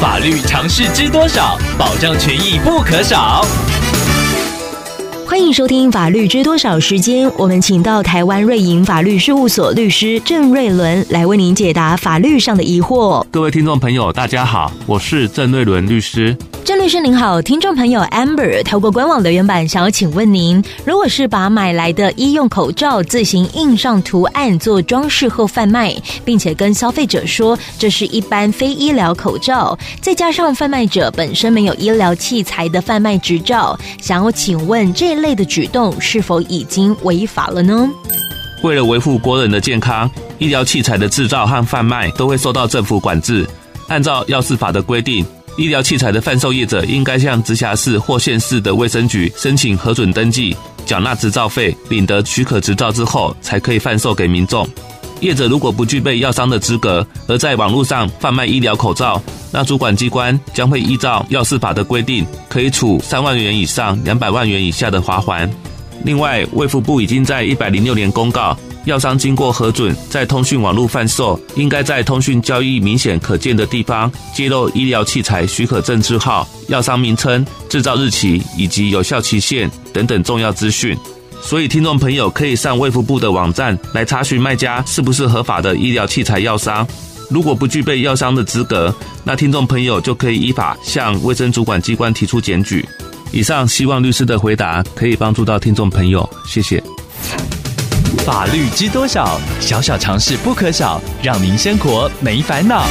法律常识知多少？保障权益不可少。欢迎收听《法律知多少》时间，我们请到台湾瑞银法律事务所律师郑瑞伦来为您解答法律上的疑惑。各位听众朋友，大家好，我是郑瑞伦律师。郑律师您好，听众朋友 Amber 透过官网留言板想要请问您，如果是把买来的医用口罩自行印上图案做装饰后贩卖，并且跟消费者说这是一般非医疗口罩，再加上贩卖者本身没有医疗器材的贩卖执照，想要请问这一的举动是否已经违法了呢？为了维护国人的健康，医疗器材的制造和贩卖都会受到政府管制，按照药事法的规定。医疗器材的贩售业者应该向直辖市或县市的卫生局申请核准登记，缴纳执照费，领得许可执照之后，才可以贩售给民众。业者如果不具备药商的资格，而在网络上贩卖医疗口罩，那主管机关将会依照药事法的规定，可以处三万元以上两百万元以下的罚锾。另外，卫福部已经在一百零六年公告。药商经过核准，在通讯网络贩售，应该在通讯交易明显可见的地方揭露医疗器材许可证字号、药商名称、制造日期以及有效期限等等重要资讯。所以，听众朋友可以上卫福部的网站来查询卖家是不是合法的医疗器材药商。如果不具备药商的资格，那听众朋友就可以依法向卫生主管机关提出检举。以上，希望律师的回答可以帮助到听众朋友，谢谢。法律知多少？小小常识不可少，让您生活没烦恼。